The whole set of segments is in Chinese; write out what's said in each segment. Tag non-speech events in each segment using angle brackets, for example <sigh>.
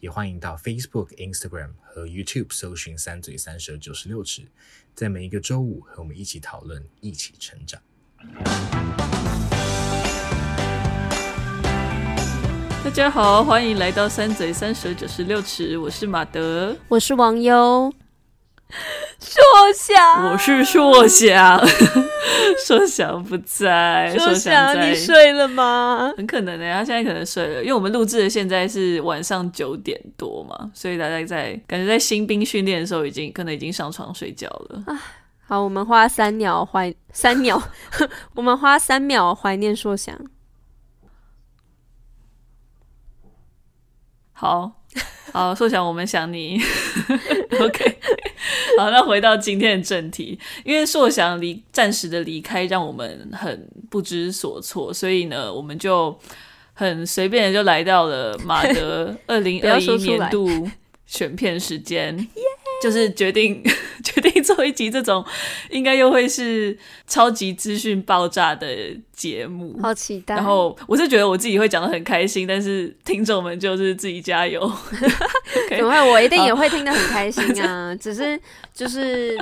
也欢迎到 Facebook、Instagram 和 YouTube 搜寻“三嘴三舌九十六尺”，在每一个周五和我们一起讨论，一起成长。大家好，欢迎来到“三嘴三舌九十六尺”，我是马德，我是王优。硕翔，我是硕翔，<laughs> 硕翔不在，硕翔你睡了吗？很可能呢，他现在可能睡了，因为我们录制的现在是晚上九点多嘛，所以大家在感觉在新兵训练的时候，已经可能已经上床睡觉了。啊，好，我们花三秒怀三秒，<laughs> 我们花三秒怀念硕翔。好。好，硕翔，我们想你。<laughs> OK，<laughs> 好，那回到今天的正题，因为硕翔离暂时的离开，让我们很不知所措，所以呢，我们就很随便的就来到了马德 <laughs> 二零二一年度选片时间。就是决定 <laughs> 决定做一集这种，应该又会是超级资讯爆炸的节目，好期待。然后我是觉得我自己会讲的很开心，但是听众们就是自己加油。<laughs> 怎么会？我一定也会听得很开心啊！只是就是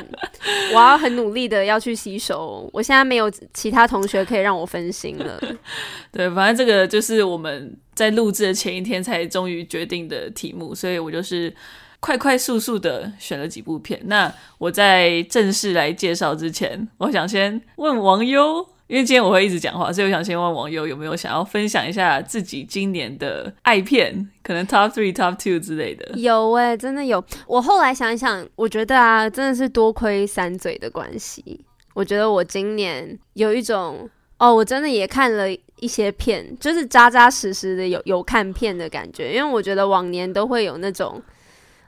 我要很努力的要去吸收。我现在没有其他同学可以让我分心了。<laughs> 对，反正这个就是我们在录制的前一天才终于决定的题目，所以我就是。快快速速的选了几部片。那我在正式来介绍之前，我想先问王优，因为今天我会一直讲话，所以我想先问王优有没有想要分享一下自己今年的爱片，可能 <laughs> Top Three、Top Two 之类的。有哎、欸，真的有。我后来想一想，我觉得啊，真的是多亏三嘴的关系。我觉得我今年有一种哦，我真的也看了一些片，就是扎扎实实的有有看片的感觉。因为我觉得往年都会有那种。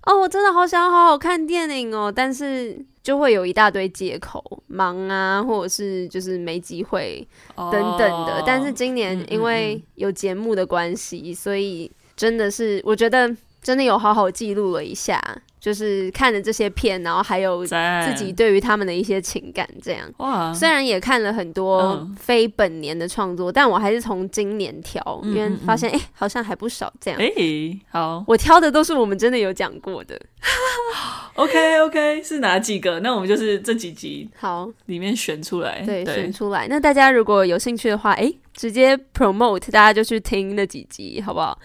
哦，我真的好想好好看电影哦，但是就会有一大堆借口，忙啊，或者是就是没机会等等的。Oh, 但是今年因为有节目的关系，嗯嗯嗯，所以真的是我觉得真的有好好记录了一下。就是看了这些片，然后还有自己对于他们的一些情感，这样。哇！虽然也看了很多非本年的创作，嗯、但我还是从今年挑，嗯嗯嗯，因为发现哎、欸，好像还不少这样。哎、欸，好，我挑的都是我们真的有讲过的。<laughs> OK OK，是哪几个？那我们就是这几集好里面选出来，对，对选出来。那大家如果有兴趣的话，哎、欸。直接 promote，大家就去听那几集，好不好？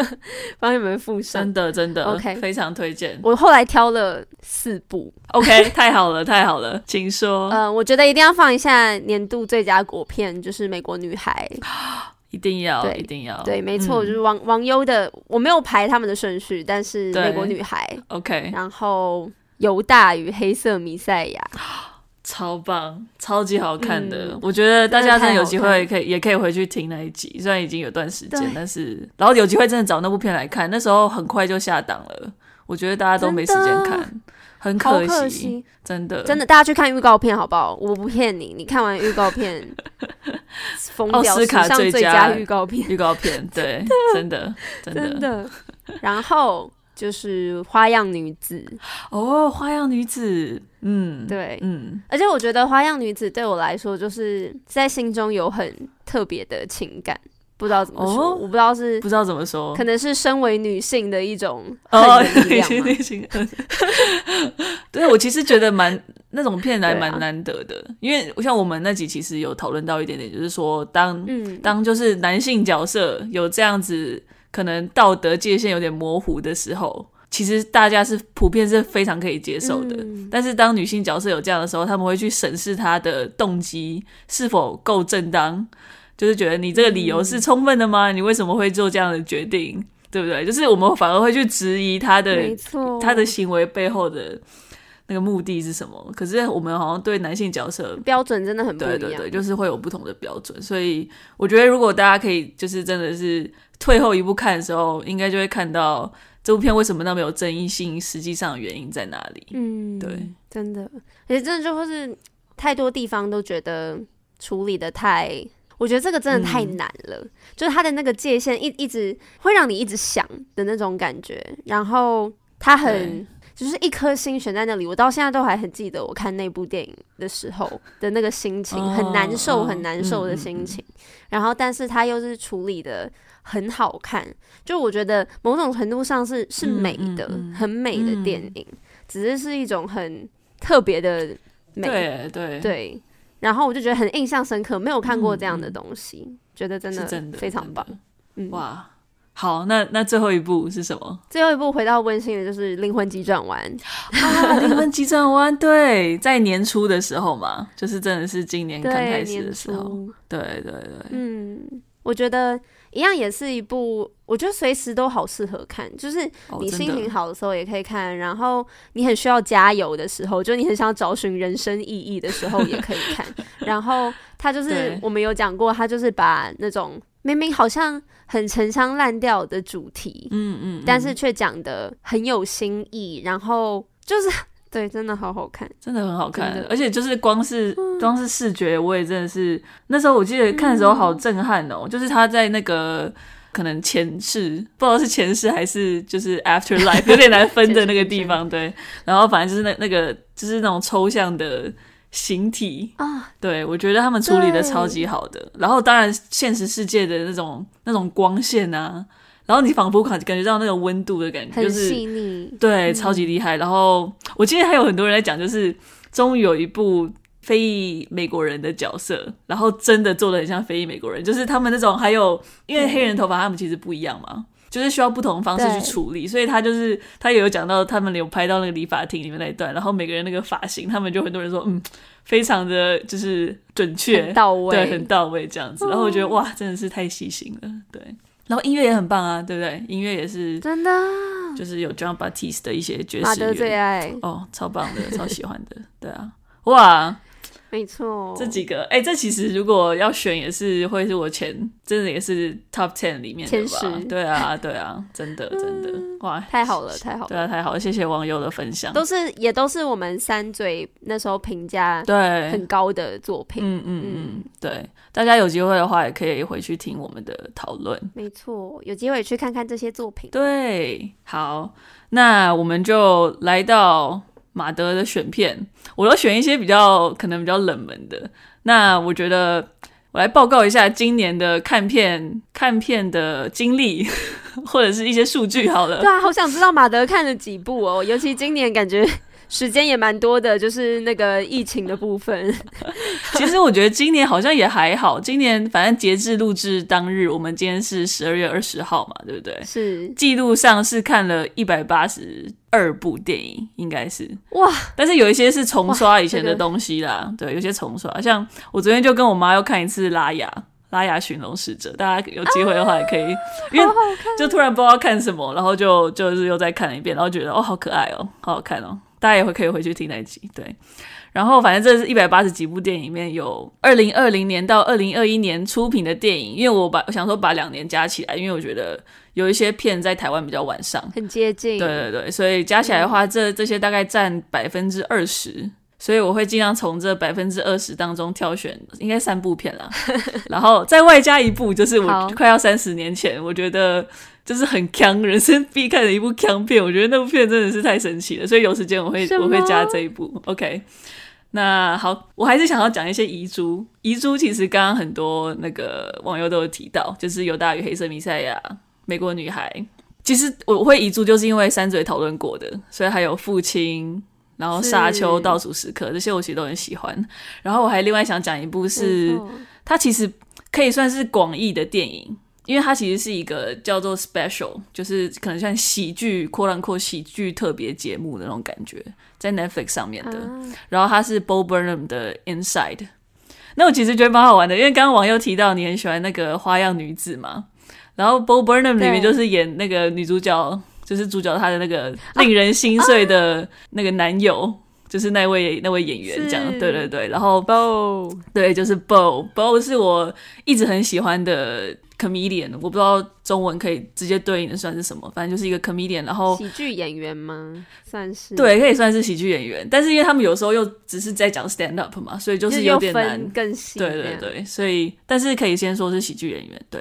<laughs> 帮你们附上，真的真的，OK，非常推荐。我后来挑了四部，OK，<laughs> 太好了，太好了，请说。呃，我觉得一定要放一下年度最佳国片，就是《美国女孩》，<gasps> 一定要，对，一定要，对，没错，嗯、就是王王优的，我没有排他们的顺序，但是《美国女孩》OK，然后犹大与黑色弥赛亚。<gasps> <laughs> 超棒，超级好看的，嗯、我觉得大家真的有机会可以也可以回去听那一集，虽然已经有段时间，但是然后有机会真的找那部片来看，那时候很快就下档了，我觉得大家都没时间看，很可惜，可惜。真的。真的，大家去看预告片好不好？我不骗你，你看完预告片，<laughs> 奥斯卡最佳预告片，预告片，对，<laughs> 真的真的，真的。然后。就是花样女子。哦，花样女子，嗯，对，嗯，而且我觉得花样女子对我来说，就是在心中有很特别的情感，不知道怎么说，哦、我不知道是不知道怎么说，可能是身为女性的一种哦，女性女性，对，我其实觉得蛮那种片来蛮难得的，啊、因为像我们那集其实有讨论到一点点，就是说当、嗯、当就是男性角色有这样子。可能道德界限有点模糊的时候，其实大家是普遍是非常可以接受的。嗯、但是当女性角色有这样的时候，他们会去审视她的动机是否够正当，就是觉得你这个理由是充分的吗？嗯、你为什么会做这样的决定？对不对？就是我们反而会去质疑她的，没错，他的行为背后的那个目的是什么？可是我们好像对男性角色标准真的很不一样，对对对，就是会有不同的标准。所以我觉得，如果大家可以，就是真的是。退后一步看的时候，应该就会看到这部片为什么那么有争议性，实际上的原因在哪里？嗯，对，真的，而且真的就会是太多地方都觉得处理的太，我觉得这个真的太难了，嗯、就是他的那个界限一一直会让你一直想的那种感觉，然后他很。就是一颗心悬在那里，我到现在都还很记得我看那部电影的时候的那个心情，很难受，很难受的心情。然后，但是它又是处理的很好看，就我觉得某种程度上是是美的，很美的电影，只是是一种很特别的美。对对对。然后我就觉得很印象深刻，没有看过这样的东西，觉得真的非常棒。嗯，哇。好，那那最后一步是什么？最后一步回到温馨的，就是《灵魂急转弯》啊，《灵魂急转弯》<laughs> 对，在年初的时候嘛，就是真的是今年刚开始的时候，对对对，对，嗯，我觉得一样也是一部，我觉得随时都好适合看，就是你心情好的时候也可以看，哦、然后你很需要加油的时候，就你很想找寻人生意义的时候也可以看，<laughs> 然后他就是我们有讲过，他就是把那种。明明好像很陈腔滥调的主题，嗯嗯，嗯，但是却讲的很有新意，然后就是对，真的好好看，真的很好看，而且就是光是、嗯、光是视觉，我也真的是那时候我记得看的时候好震撼哦，嗯、就是他在那个可能前世，不知道是前世还是就是 after life，<laughs> 有点难分的那个地方，对，然后反正就是那那个就是那种抽象的。形体啊，对，我觉得他们处理的超级好的。然后当然现实世界的那种那种光线啊，然后你仿佛感感觉到那个温度的感觉，就是对，超级厉害。然后我记得还有很多人在讲，就是终于有一部非裔美国人的角色，然后真的做的很像非裔美国人，就是他们那种还有因为黑人头发他们其实不一样嘛。就是需要不同的方式去处理，所以他就是他也有讲到，他们有拍到那个理发厅里面那一段，然后每个人那个发型，他们就很多人说，嗯，非常的就是准确到位，对，很到位这样子。然后我觉得哇，真的是太细心了，对。然后音乐也很棒啊，对不对？音乐也是真的，就是有 John Batiste 的一些爵士乐，最爱哦，超棒的，超喜欢的，对啊，哇。没错，这几个哎、欸，这其实如果要选，也是会是我前真的也是 top ten 里面的吧？前对啊，对啊，真的真的哇，太好了，太好了，对啊，太好了，谢谢网友的分享，都是也都是我们三嘴那时候评价对很高的作品，嗯嗯嗯，对，大家有机会的话也可以回去听我们的讨论，没错，有机会去看看这些作品，对，好，那我们就来到。马德的选片，我都选一些比较可能比较冷门的。那我觉得我来报告一下今年的看片看片的经历，<laughs> 或者是一些数据好了。对啊，好想知道马德看了几部哦，尤其今年感觉。时间也蛮多的，就是那个疫情的部分。<laughs> 其实我觉得今年好像也还好，今年反正截至录制当日，我们今天是十二月二十号嘛，对不对？是。记录上是看了一百八十二部电影，应该是哇。但是有一些是重刷以前的东西啦，这个、对，有些重刷。像我昨天就跟我妈要看一次拉雅《拉雅拉雅寻龙使者》，大家有机会的话也可以，啊、因为就突然不知道看什么，然后就就是又再看了一遍，然后觉得哦，好可爱哦，好好看哦。大家也会可以回去听那一集，对。然后反正这是一百八十几部电影里面有二零二零年到二零二一年出品的电影，因为我把我想说把两年加起来，因为我觉得有一些片在台湾比较晚上，很接近。对对对，所以加起来的话，这这些大概占百分之二十，所以我会尽量从这百分之二十当中挑选，应该三部片啦，<laughs> 然后再外加一部，就是我快要三十年前，我觉得。就是很强，人生必看的一部锵片，我觉得那部片真的是太神奇了，所以有时间我会我会加这一部。OK，那好，我还是想要讲一些遗珠。遗珠其实刚刚很多那个网友都有提到，就是犹大与黑色弥赛亚、美国女孩。其实我会遗珠，就是因为三嘴讨论过的，所以还有父亲，然后沙丘、倒数时刻这些，我其实都很喜欢。然后我还另外想讲一部是，它其实可以算是广义的电影。因为它其实是一个叫做 special，就是可能像喜剧、quote unquote 喜剧特别节目的那种感觉，在 Netflix 上面的。啊、然后它是 Bo Burnham 的 Inside。那我其实觉得蛮好玩的，因为刚刚网友提到你很喜欢那个花样女子嘛，然后 Bo Burnham 里面就是演那个女主角，就是主角他的那个令人心碎的那个男友，啊、就是那位那位演员这样。对对对，然后 Bo 对，就是 Bo Bo 是我一直很喜欢的。comedian，我不知道中文可以直接对应的算是什么？反正就是一个 comedian，然后喜剧演员吗？算是对，可以算是喜剧演员。但是因为他们有时候又只是在讲 stand up 嘛，所以就是有点难更细。对对对，所以但是可以先说是喜剧演员。对，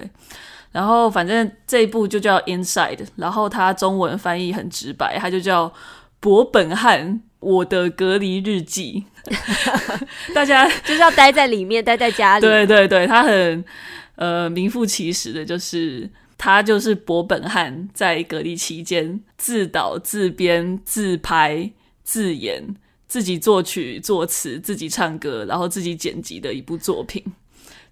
然后反正这一部就叫 Inside，然后它中文翻译很直白，它就叫伯本汉我的隔离日记。<laughs> 大家就是要待在里面，待在家里。对对对，他很呃名副其实的，就是他就是伯本汉在隔离期间自导自编自拍自演自己作曲作词自己唱歌，然后自己剪辑的一部作品，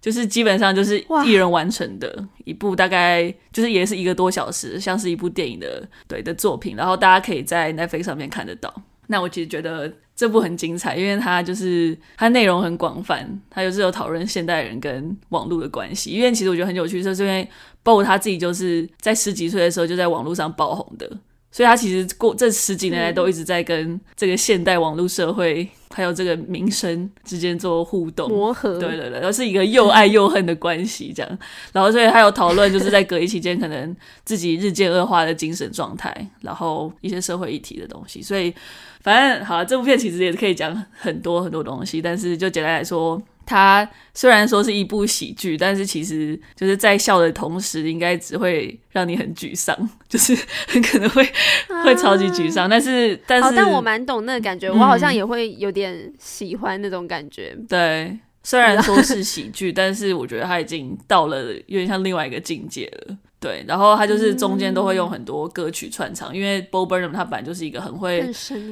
就是基本上就是一人完成的一部，大概就是也是一个多小时，像是一部电影的对的作品，然后大家可以在 Netflix 上面看得到。那我其实觉得。这部很精彩，因为它就是它内容很广泛，它就是有讨论现代人跟网络的关系。因为其实我觉得很有趣，就是因为 Bo 他自己就是在十几岁的时候就在网络上爆红的，所以他其实过这十几年来都一直在跟这个现代网络社会还有这个民生之间做互动磨合。对对对，然后是一个又爱又恨的关系这样。然后所以还有讨论，就是在隔离期间可能自己日渐恶化的精神状态，然后一些社会议题的东西，所以。反正好，这部片其实也可以讲很多很多东西，但是就简单来说，它虽然说是一部喜剧，但是其实就是在笑的同时，应该只会让你很沮丧，<laughs> 就是很可能会、啊、会超级沮丧。但是，但是，但我蛮懂那个感觉，我好像也会有点喜欢那种感觉。嗯、对，虽然说是喜剧，但是我觉得它已经到了有点像另外一个境界了。对，然后他就是中间都会用很多歌曲串场，嗯、因为 Bo Burnham 他本来就是一个很会，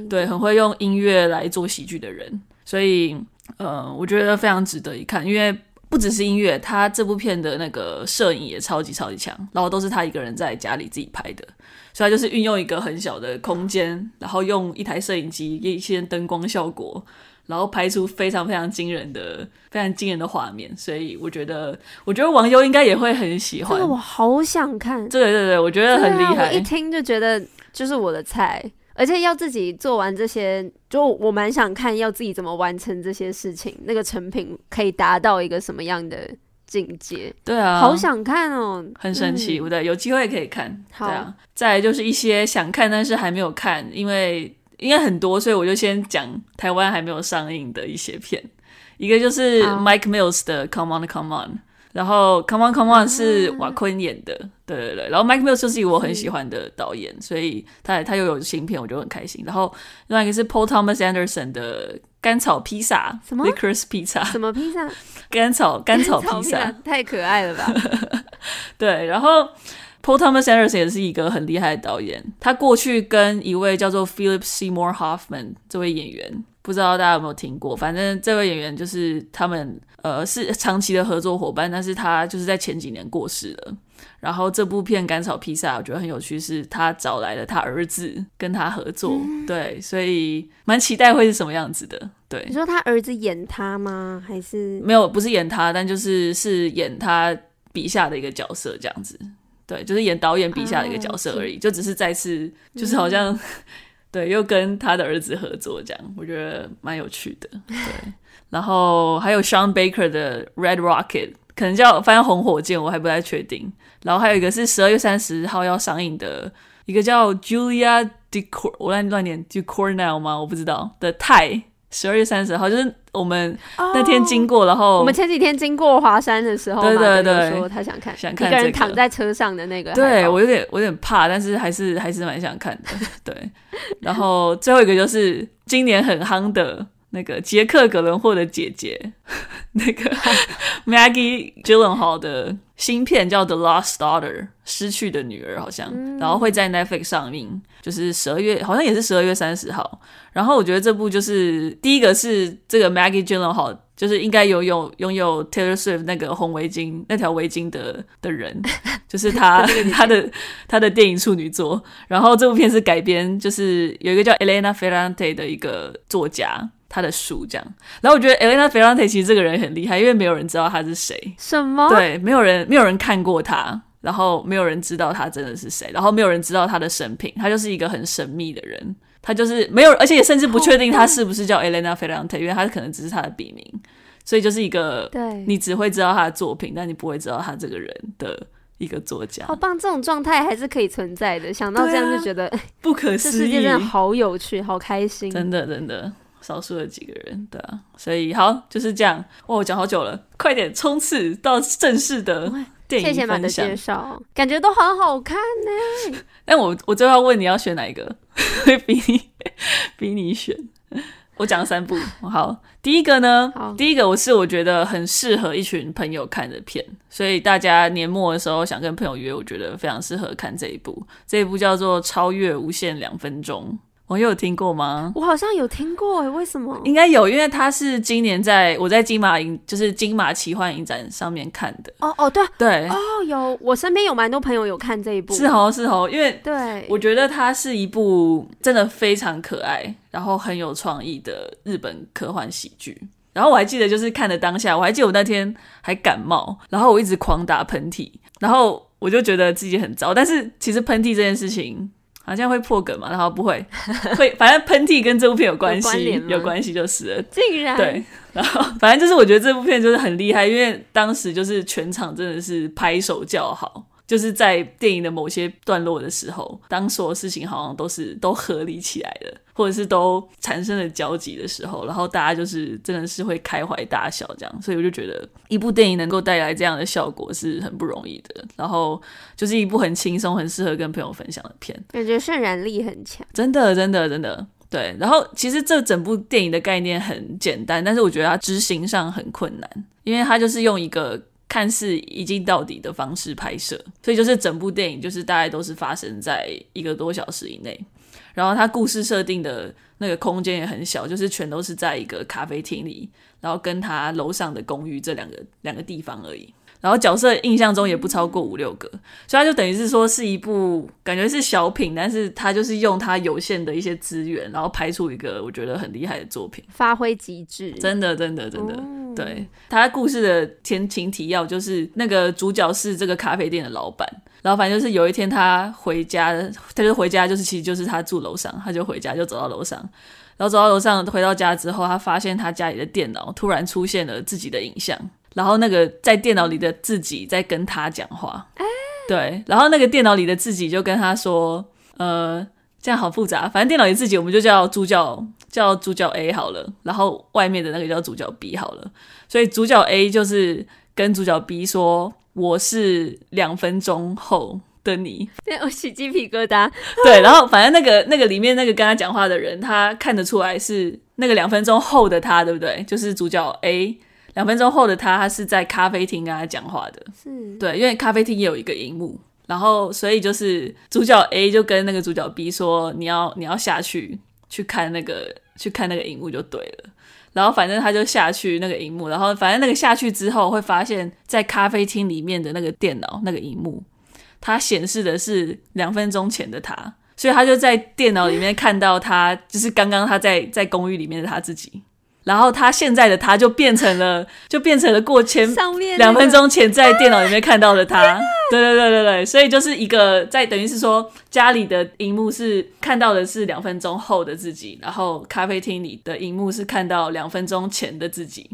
对，很会用音乐来做喜剧的人，所以呃，我觉得非常值得一看。因为不只是音乐，他这部片的那个摄影也超级超级强，然后都是他一个人在家里自己拍的，所以他就是运用一个很小的空间，然后用一台摄影机一些灯光效果。然后拍出非常非常惊人的、非常惊人的画面，所以我觉得，我觉得网友应该也会很喜欢。这个我好想看。对对对，我觉得很厉害。啊、我一听就觉得就是我的菜，而且要自己做完这些，就我蛮想看要自己怎么完成这些事情，那个成品可以达到一个什么样的境界？对啊，好想看哦，很神奇，对、嗯、有机会可以看。好，对啊、再来就是一些想看但是还没有看，因为。应该很多，所以我就先讲台湾还没有上映的一些片。一个就是 Mike Mills 的《Come On Come On》，然后《Come On Come On》是瓦昆演的，啊、对对对。然后 Mike Mills 就是一个我很喜欢的导演，所以他他又有新片，我就很开心。然后另外一个是 Paul Thomas Anderson 的《甘草披萨》，什么？Licorice Pizza？<laughs> 什么披萨？甘草 <laughs> 甘草披萨？太可爱了吧？<laughs> 对，然后。Paul Thomas Anderson 也是一个很厉害的导演，他过去跟一位叫做 Philip Seymour Hoffman 这位演员，不知道大家有没有听过？反正这位演员就是他们呃是长期的合作伙伴，但是他就是在前几年过世了。然后这部片《甘草披萨》我觉得很有趣，是他找来了他儿子跟他合作，嗯、<laughs> 对，所以蛮期待会是什么样子的。对，你说他儿子演他吗？还是没有？不是演他，但就是是演他笔下的一个角色这样子。对，就是演导演笔下的一个角色而已，啊、就只是再次，就是好像，嗯、对，又跟他的儿子合作这样，我觉得蛮有趣的。对，然后还有 Sean Baker 的 Red Rocket，可能叫翻红火箭，我还不太确定。然后还有一个是十二月三十号要上映的一个叫 Julia Decor，我乱乱念 Decornel 吗？我不知道的泰。十二月三十号，就是我们那天经过，oh, 然后我们前几天经过华山的时候，对对对，说他想看，想看、这个、一个。人躺在车上的那个，对我有点我有点怕，但是还是还是蛮想看的。<laughs> 对，然后最后一个就是今年很夯的那个杰克·葛伦霍的姐姐，那个 <laughs> Maggie Gyllenhaal 的新片叫《The Lost Daughter》，失去的女儿好像，嗯、然后会在 Netflix 上映，就是十二月，好像也是十二月三十号。然后我觉得这部就是第一个是这个 Maggie Gyllenhaal，就是应该拥有拥有 Taylor Swift 那个红围巾那条围巾的的人，<laughs> 就是他他的他的电影处女作。然后这部片是改编，就是有一个叫 Elena Ferrante 的一个作家他的书这样。然后我觉得 Elena Ferrante 其实这个人很厉害，因为没有人知道他是谁。什么？对，没有人没有人看过他，然后没有人知道他真的是谁，然后没有人知道他的生平，他就是一个很神秘的人。他就是没有，而且也甚至不确定他是不是叫 Elena Ferrante，因为他可能只是他的笔名，所以就是一个，对，你只会知道他的作品，但你不会知道他这个人的一个作家。好棒，这种状态还是可以存在的。想到这样就觉得、啊、不可思议，这世界真的好有趣，好开心。真的真的，少数的几个人，对啊。所以好，就是这样。哇，我讲好久了，快点冲刺到正式的谢谢马的介绍，感觉都很好看呢。<laughs> 但我我最后要问你要选哪一个？会 <laughs> 比你比你选。我讲了三部，好，第一个呢，第一个我是我觉得很适合一群朋友看的片，所以大家年末的时候想跟朋友约，我觉得非常适合看这一部。这一部叫做《超越无限两分钟》。我有听过吗？我好像有听过诶，为什么？应该有，因为它是今年在我在金马影，就是金马奇幻影展上面看的。哦哦，对对哦，有，我身边有蛮多朋友有看这一部，是哦是哦，因为对，我觉得它是一部真的非常可爱，然后很有创意的日本科幻喜剧。然后我还记得，就是看的当下，我还记得我那天还感冒，然后我一直狂打喷嚏，然后我就觉得自己很糟。但是其实喷嚏这件事情。好像会破梗嘛？然后不会，<laughs> 会，反正喷嚏跟这部片有关系，有，关系就是了。竟然对，然后反正就是我觉得这部片就是很厉害，因为当时就是全场真的是拍手叫好。就是在电影的某些段落的时候，当所有事情好像都是都合理起来了，或者是都产生了交集的时候，然后大家就是真的是会开怀大笑这样，所以我就觉得一部电影能够带来这样的效果是很不容易的。然后就是一部很轻松、很适合跟朋友分享的片，感觉渲染力很强，真的，真的，真的对。然后其实这整部电影的概念很简单，但是我觉得它执行上很困难，因为它就是用一个。看似一镜到底的方式拍摄，所以就是整部电影就是大概都是发生在一个多小时以内，然后它故事设定的那个空间也很小，就是全都是在一个咖啡厅里，然后跟他楼上的公寓这两个两个地方而已。然后角色印象中也不超过五六个，所以他就等于是说是一部感觉是小品，但是他就是用他有限的一些资源，然后拍出一个我觉得很厉害的作品，发挥极致，真的真的真的。哦、对，他故事的前情提要就是那个主角是这个咖啡店的老板，然后反正就是有一天他回家，他就回家，就是其实就是他住楼上，他就回家就走到楼上，然后走到楼上回到家之后，他发现他家里的电脑突然出现了自己的影像。然后那个在电脑里的自己在跟他讲话，欸、对，然后那个电脑里的自己就跟他说，呃，这样好复杂，反正电脑里自己我们就叫主角叫主角 A 好了，然后外面的那个叫主角 B 好了，所以主角 A 就是跟主角 B 说，我是两分钟后的你，对，我起鸡皮疙瘩，<laughs> 对，然后反正那个那个里面那个跟他讲话的人，他看得出来是那个两分钟后的他，对不对？就是主角 A。两分钟后的他，他是在咖啡厅跟他讲话的，是。对，因为咖啡厅也有一个荧幕，然后所以就是主角 A 就跟那个主角 B 说，你要你要下去去看那个去看那个荧幕就对了，然后反正他就下去那个荧幕，然后反正那个下去之后会发现，在咖啡厅里面的那个电脑那个荧幕，它显示的是两分钟前的他，所以他就在电脑里面看到他，就是刚刚他在在公寓里面的他自己。然后他现在的他就变成了，<laughs> 就变成了过前两分钟前在电脑里面看到的他。<laughs> 啊、对对对对对，所以就是一个在等于是说家里的荧幕是看到的是两分钟后的自己，然后咖啡厅里的荧幕是看到两分钟前的自己。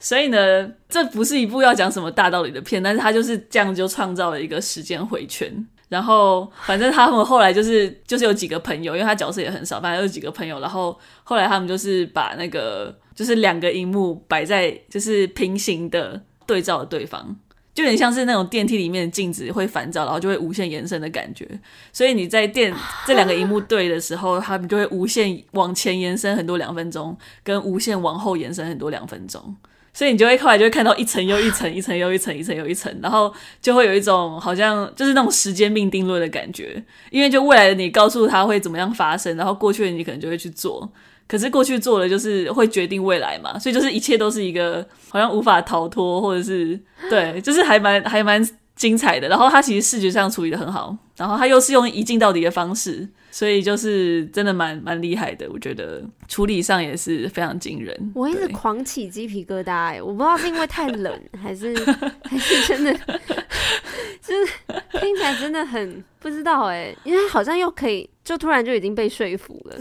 所以呢，这不是一部要讲什么大道理的片，但是他就是这样就创造了一个时间回圈。然后，反正他们后来就是就是有几个朋友，因为他角色也很少，反正有几个朋友。然后后来他们就是把那个就是两个荧幕摆在就是平行的对照的对方，就有点像是那种电梯里面的镜子会反照，然后就会无限延伸的感觉。所以你在电这两个荧幕对的时候，他们就会无限往前延伸很多两分钟，跟无限往后延伸很多两分钟。所以你就会后来就会看到一层又一层，一层又一层，一层又一层，然后就会有一种好像就是那种时间命定论的感觉，因为就未来的你告诉他会怎么样发生，然后过去的你可能就会去做，可是过去做的就是会决定未来嘛，所以就是一切都是一个好像无法逃脱，或者是对，就是还蛮还蛮精彩的。然后他其实视觉上处理的很好，然后他又是用一镜到底的方式。所以就是真的蛮蛮厉害的，我觉得处理上也是非常惊人。<laughs> 我一直狂起鸡皮疙瘩哎，我不知道是因为太冷，还是还是真的，<laughs> 就是听起来真的很不知道哎，因为好像又可以就突然就已经被说服了，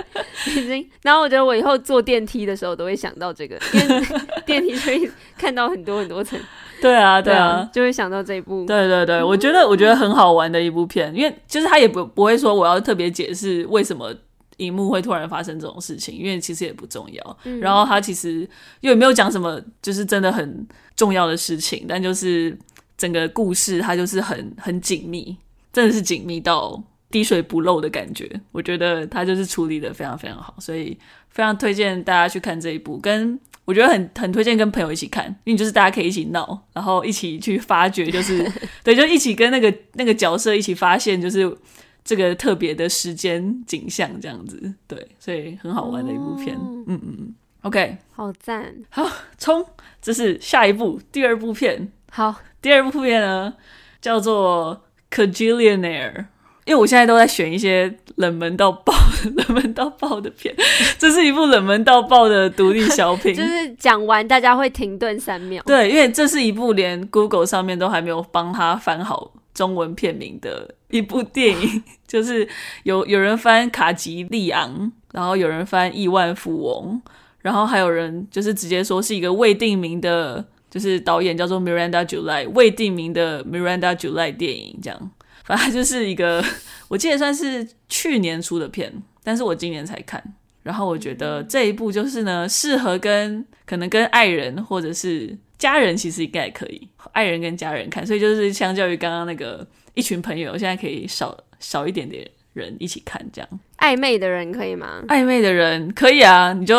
<laughs> 已经。然后我觉得我以后坐电梯的时候都会想到这个，因为电梯就会看到很多很多层。<laughs> 对啊，对啊，就会想到这一部。对对对，我觉得我觉得很好玩的一部片，因为就是他也不不会说我要特别解释为什么荧幕会突然发生这种事情，因为其实也不重要。嗯、然后他其实又没有讲什么，就是真的很重要的事情，但就是整个故事它就是很很紧密，真的是紧密到滴水不漏的感觉。我觉得他就是处理的非常非常好，所以非常推荐大家去看这一部，跟。我觉得很很推荐跟朋友一起看，因为就是大家可以一起闹，然后一起去发掘，就是 <laughs> 对，就一起跟那个那个角色一起发现，就是这个特别的时间景象这样子，对，所以很好玩的一部片，哦、嗯嗯嗯，OK，好赞，<laughs> 好冲，这是下一部第二部片，好，第二部片呢叫做《Kajillionaire》。因为我现在都在选一些冷门到爆、<laughs> 冷门到爆的片，这是一部冷门到爆的独立小品，就是讲完大家会停顿三秒。对，因为这是一部连 Google 上面都还没有帮他翻好中文片名的一部电影，<laughs> 就是有有人翻卡吉利昂，然后有人翻亿万富翁，然后还有人就是直接说是一个未定名的，就是导演叫做 Miranda July 未定名的 Miranda July 电影这样。反正就是一个，我记得算是去年出的片，但是我今年才看。然后我觉得这一部就是呢，适合跟可能跟爱人或者是家人，其实应该也可以，爱人跟家人看。所以就是相较于刚刚那个一群朋友，现在可以少少一点点人一起看这样。暧昧的人可以吗？暧昧的人可以啊，你就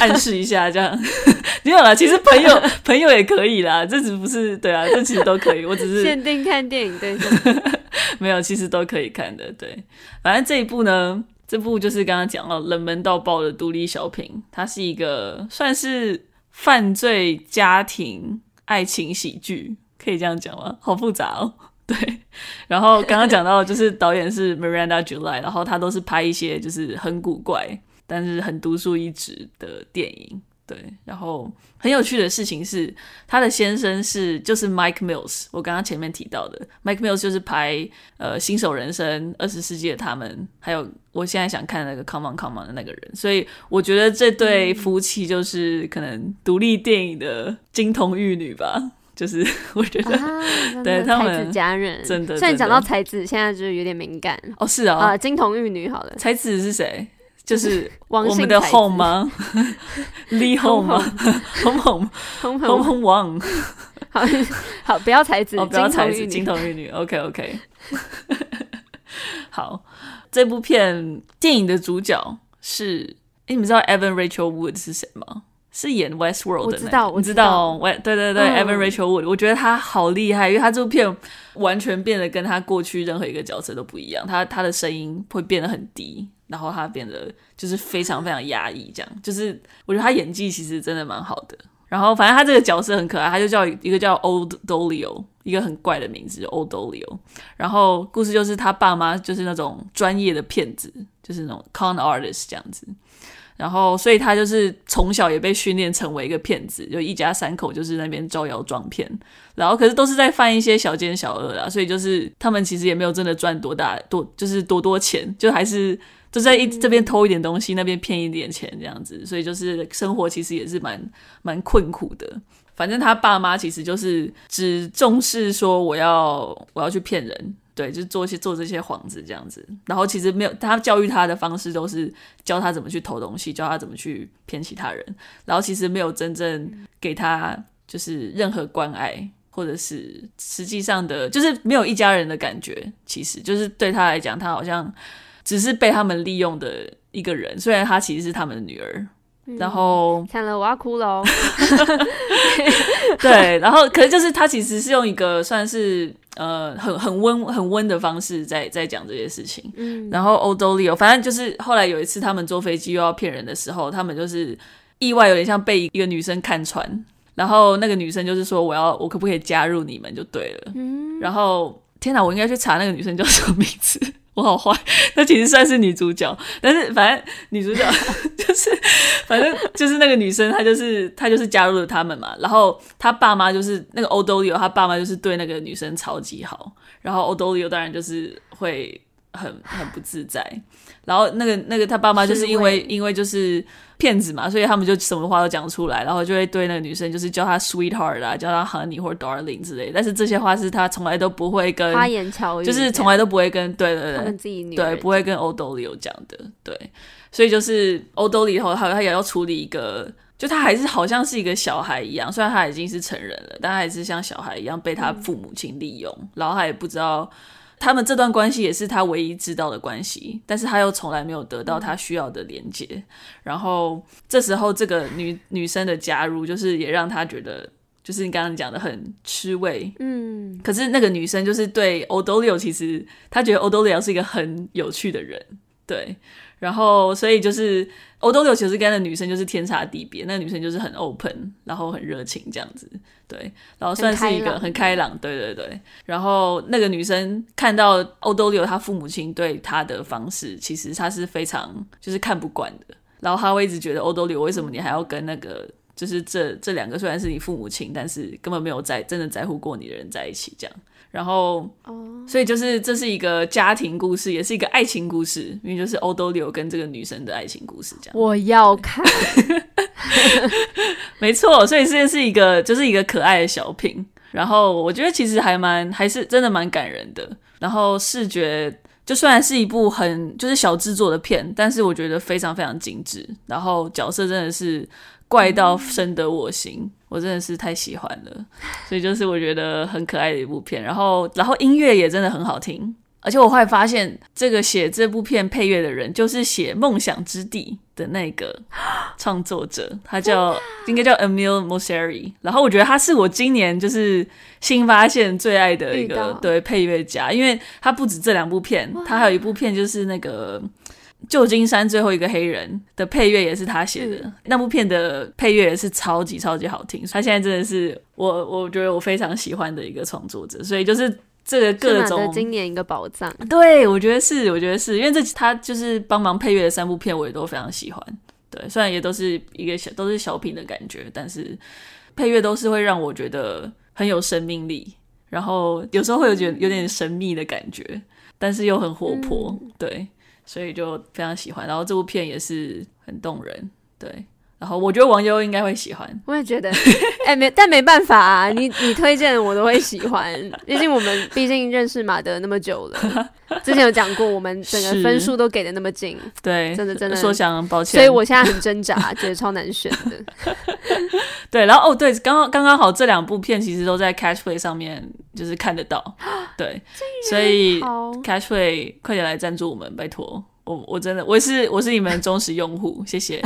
暗示一下这样。<laughs> 没有啦，其实朋友 <laughs> 朋友也可以啦，这只不是对啊，这其实都可以。我只是限定看电影对象，<laughs> 没有，其实都可以看的。对，反正这一部呢，这部就是刚刚讲到冷门到爆的独立小品，它是一个算是犯罪家庭爱情喜剧，可以这样讲吗？好复杂哦。对，<laughs> 然后刚刚讲到就是导演是 Miranda July，然后他都是拍一些就是很古怪，但是很独树一帜的电影。对，然后很有趣的事情是，他的先生是就是 Mike Mills，我刚刚前面提到的 Mike Mills 就是拍呃新手人生、二十世纪的他们，还有我现在想看的那个 Come On Come On 的那个人，所以我觉得这对夫妻就是可能独立电影的金童玉女吧。就是 <laughs> 我觉得，啊、对他们才子佳人真的。虽然讲到才子，现在就是有点敏感哦。是啊、哦，啊，金童玉女，好了，才子是谁？就是 <laughs> 我们的 Home 吗？Lee Home 吗？Home Home Home Home Home Wang。好好，不要才子，哦，不要才子，金童玉女。OK OK。<laughs> 好，这部片电影的主角是，哎，你们知道 Evan Rachel Wood 是谁吗？是演 Westworld 的，我知道，我知道，对对对，Evan Rachel Wood，我觉得他好厉害，因为他这部片完全变得跟他过去任何一个角色都不一样，他他的声音会变得很低，然后他变得就是非常非常压抑，这样，就是我觉得他演技其实真的蛮好的。然后反正他这个角色很可爱，他就叫一个叫 Old Dolio，一个很怪的名字，Old Dolio。然后故事就是他爸妈就是那种专业的骗子，就是那种 con artist 这样子。然后，所以他就是从小也被训练成为一个骗子，就一家三口就是那边招摇撞骗，然后可是都是在犯一些小奸小恶啦，所以就是他们其实也没有真的赚多大多，就是多多钱，就还是就在一这边偷一点东西，那边骗一点钱这样子，所以就是生活其实也是蛮蛮困苦的。反正他爸妈其实就是只重视说我要我要去骗人。对，就做一些做这些幌子这样子，然后其实没有他教育他的方式都是教他怎么去偷东西，教他怎么去骗其他人，然后其实没有真正给他就是任何关爱，或者是实际上的，就是没有一家人的感觉。其实就是对他来讲，他好像只是被他们利用的一个人，虽然他其实是他们的女儿。然后看了，我要哭了哦。<laughs> 对，然后可是就是他其实是用一个算是呃很很温很温的方式在在讲这些事情。嗯，然后 Old Dolio，反正就是后来有一次他们坐飞机又要骗人的时候，他们就是意外有点像被一个女生看穿，然后那个女生就是说我要我可不可以加入你们就对了。嗯，然后天哪，我应该去查那个女生叫什么名字。我好坏，<laughs> 她其实算是女主角，但是反正女主角 <laughs> 就是，反正就是那个女生，她就是她就是加入了他们嘛。然后她爸妈就是那个 Old Dolio，她爸妈就是对那个女生超级好。然后 Old Dolio 当然就是会很很不自在。然后那个那个他爸妈就是因为因为就是骗子嘛，所以他们就什么话都讲出来，然后就会对那个女生就是叫她 sweetheart 啊，叫她 honey 或者 darling 之类。但是这些话是他从来都不会跟花言巧语，就是从来都不会跟对对对，对不会跟欧兜里有讲的。对，所以就是欧兜里以后他他也要处理一个。就他还是好像是一个小孩一样，虽然他已经是成人了，但他还是像小孩一样被他父母亲利用，嗯、然后他也不知道他们这段关系也是他唯一知道的关系，但是他又从来没有得到他需要的连接。嗯、然后这时候这个女女生的加入，就是也让他觉得，就是你刚刚讲的很吃味。嗯，可是那个女生就是对欧多利奥，其实他觉得欧多利奥是一个很有趣的人，对。然后，所以就是欧兜里其实跟那女生就是天差地别。那个女生就是很 open，然后很热情这样子，对。然后算是一个很开，朗，对对对。然后那个女生看到欧兜里她父母亲对她的方式，其实她是非常就是看不惯的。然后她会一直觉得欧兜里，为什么你还要跟那个就是这这两个虽然是你父母亲，但是根本没有在真的在乎过你的人在一起这样。然后，所以就是这是一个家庭故事，也是一个爱情故事，因为就是欧兜里欧跟这个女生的爱情故事，这样。我要看，<laughs> 没错，所以这是一个就是一个可爱的小品。然后我觉得其实还蛮还是真的蛮感人的。然后视觉就虽然是一部很就是小制作的片，但是我觉得非常非常精致。然后角色真的是怪到深得我心。嗯我真的是太喜欢了，所以就是我觉得很可爱的一部片，然后然后音乐也真的很好听，而且我后来发现这个写这部片配乐的人就是写《梦想之地》的那个创作者，他叫应该叫 Emile Mosseri，然后我觉得他是我今年就是新发现最爱的一个对配乐家，因为他不止这两部片，他还有一部片就是那个。旧金山最后一个黑人的配乐也是他写的，那部片的配乐也是超级超级好听。他现在真的是我，我觉得我非常喜欢的一个创作者。所以就是这个各种今年一个宝藏。对，我觉得是，我觉得是因为这他就是帮忙配乐的三部片，我也都非常喜欢。对，虽然也都是一个小都是小品的感觉，但是配乐都是会让我觉得很有生命力，然后有时候会有觉得有点神秘的感觉，但是又很活泼。嗯、对。所以就非常喜欢，然后这部片也是很动人，对。然后我觉得王优应该会喜欢，我也觉得，<laughs> 哎、欸，没，但没办法啊，你你推荐我都会喜欢，<laughs> 毕竟我们毕竟认识马德那么久了，<laughs> 之前有讲过，我们整个分数都给的那么近，对，真的真的。说想抱歉，所以我现在很挣扎，觉得超难选的。对，然后哦，对，刚刚刚刚好这两部片其实都在 Catch Play 上面就是看得到，对，所以 Catch Play 快点来赞助我们，拜托。我我真的我是我是你们忠实用户，谢谢。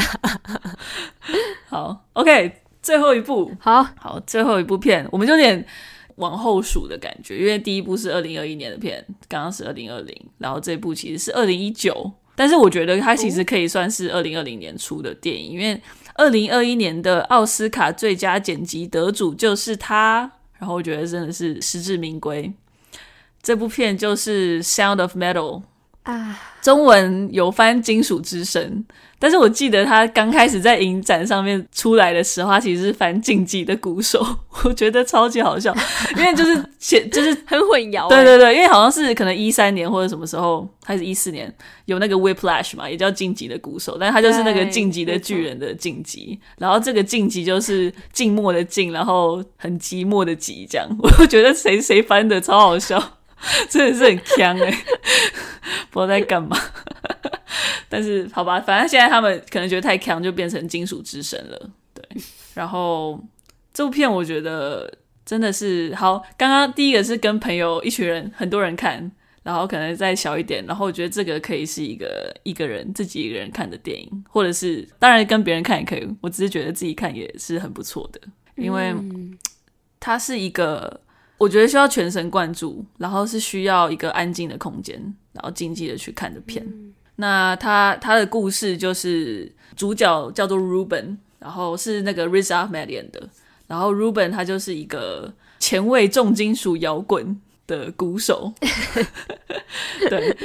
<laughs> 好，OK，最后一部，好好，最后一部片，我们就有点往后数的感觉，因为第一部是二零二一年的片，刚刚是二零二零，然后这部其实是二零一九，但是我觉得它其实可以算是二零二零年出的电影，因为二零二一年的奥斯卡最佳剪辑得主就是他，然后我觉得真的是实至名归。这部片就是《Sound of Metal》。啊，<laughs> 中文有翻《金属之声》，但是我记得他刚开始在影展上面出来的时候，他其实是翻《竞技的鼓手》，<laughs> 我觉得超级好笑，<laughs> 因为就是写就是很混淆。对对对，因为好像是可能一三年或者什么时候，还是一四年有那个 Whiplash 嘛，也叫《晋级的鼓手》，但是他就是那个晋级的巨人的晋级，然后这个晋级就是静默的静，然后很寂寞的寂，这样，我觉得谁谁翻的超好笑。<laughs> 真的是很强哎、欸，<laughs> 不知道在干嘛。<laughs> 但是好吧，反正现在他们可能觉得太强，就变成金属之神了。对，然后这部片我觉得真的是好。刚刚第一个是跟朋友一群人，很多人看，然后可能再小一点。然后我觉得这个可以是一个一个人自己一个人看的电影，或者是当然跟别人看也可以。我只是觉得自己看也是很不错的，因为它是一个。我觉得需要全神贯注，然后是需要一个安静的空间，然后静静的去看的片。嗯、那他他的故事就是主角叫做 Ruben，然后是那个 Riz Ahmed 演的。然后 Ruben 他就是一个前卫重金属摇滚的鼓手。<laughs> 对，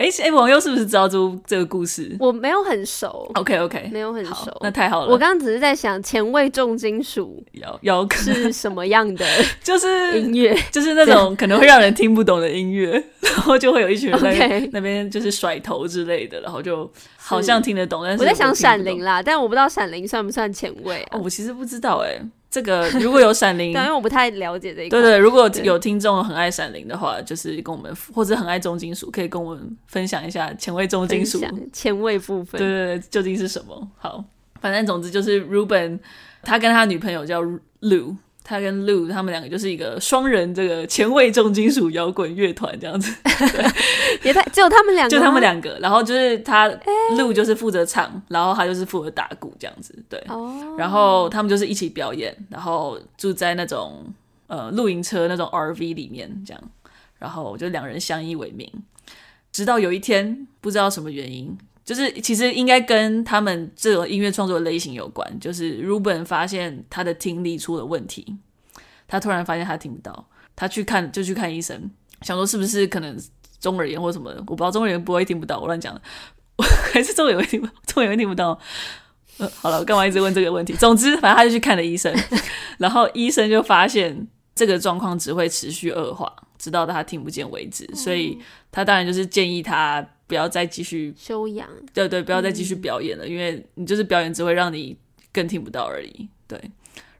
哎哎，网友是不是知道这这个故事？我没有很熟。OK OK，没有很熟，那太好了。我刚刚只是在想，前卫重金属要要是什么样的？<laughs> 就是音乐，就是那种可能会让人听不懂的音乐，<laughs> 然后就会有一群人在那边就是甩头之类的，然后就好像听得懂。但是我在想闪灵啦，但我不知道闪灵算不算前卫啊？我其实不知道哎。这个如果有闪灵，<laughs> 因为我不太了解这一块。对对，如果有听众很爱闪灵的话，就是跟我们 <laughs> 或者很爱重金属，可以跟我们分享一下前卫重金属前卫部分。对对对，究竟是什么？好，反正总之就是 Ruben，他跟他女朋友叫 Lou。他跟 Lou 他们两个就是一个双人这个前卫重金属摇滚乐团这样子，<laughs> 也太只有他们两个，就他们两个，然后就是他 Lou 就是负责唱，然后他就是负责打鼓这样子，对，然后他们就是一起表演，然后住在那种呃露营车那种 RV 里面这样，然后就两人相依为命，直到有一天不知道什么原因。就是其实应该跟他们这种音乐创作类型有关。就是 Ruben 发现他的听力出了问题，他突然发现他听不到，他去看就去看医生，想说是不是可能中耳炎或什么的，我不知道中耳炎不会听不到，我乱讲的，还是中耳炎会听不中耳炎听不到。呃，好了，我干嘛一直问这个问题？总之，反正他就去看了医生，然后医生就发现这个状况只会持续恶化，直到他听不见为止。所以他当然就是建议他。不要再继续修养，对对，不要再继续表演了，嗯，因为你就是表演只会让你更听不到而已。对，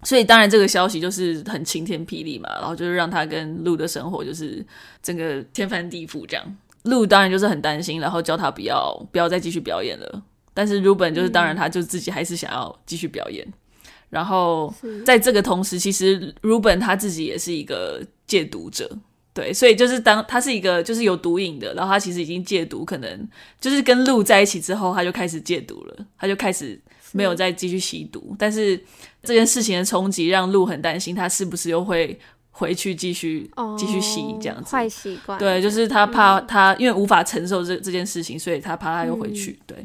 所以当然这个消息就是很晴天霹雳嘛，然后就是让他跟鹿的生活就是整个天翻地覆这样。鹿当然就是很担心，然后叫他不要不要再继续表演了。但是 Ruben 就是当然他就自己还是想要继续表演。嗯，然后在这个同时，其实 Ruben 他自己也是一个戒毒者。对，所以就是当他是一个就是有毒瘾的，然后他其实已经戒毒，可能就是跟鹿在一起之后，他就开始戒毒了，他就开始没有再继续吸毒。但是这件事情的冲击让鹿很担心，他是不是又会回去继续继续吸这样子？坏习惯。对，就是他怕他因为无法承受这这件事情，所以他怕他又回去。嗯、对。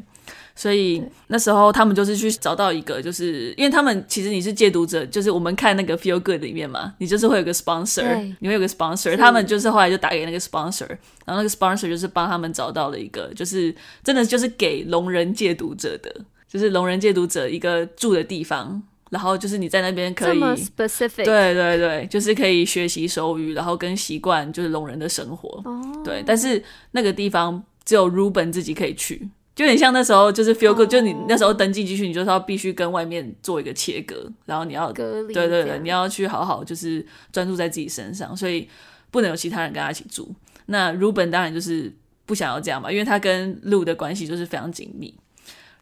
所以那时候他们就是去找到一个，就是因为他们其实你是戒毒者，就是我们看那个 Feel Good 里面嘛，你就是会有个 sponsor，你会有个 sponsor，他们就是后来就打给那个 sponsor，然后那个 sponsor 就是帮他们找到了一个，就是真的就是给聋人戒毒者的，就是聋人戒毒者一个住的地方，然后就是你在那边可以，specific，对对对，就是可以学习手语，然后跟习惯就是聋人的生活，对，但是那个地方只有 Ruben 自己可以去。就有点像那时候，就是 feel good，、oh. 就你那时候登记进去，你就是要必须跟外面做一个切割，然后你要隔离，对对对，你要去好好就是专注在自己身上，所以不能有其他人跟他一起住。那 Ruben 当然就是不想要这样嘛，因为他跟 Lou 的关系就是非常紧密。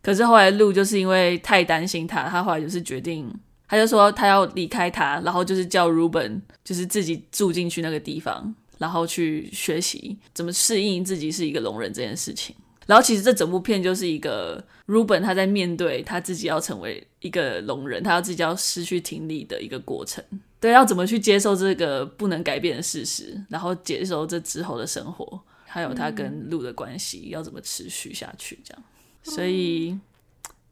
可是后来 Lou 就是因为太担心他，他后来就是决定，他就说他要离开他，然后就是叫 Ruben 就是自己住进去那个地方，然后去学习怎么适应自己是一个聋人这件事情。然后其实这整部片就是一个 Ruben 他在面对他自己要成为一个聋人，他要自己要失去听力的一个过程。对，要怎么去接受这个不能改变的事实，然后接受这之后的生活，还有他跟鹿的关系要怎么持续下去，这样。所以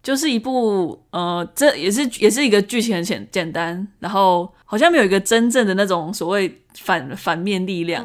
就是一部呃，这也是也是一个剧情很简简单，然后好像没有一个真正的那种所谓反反面力量，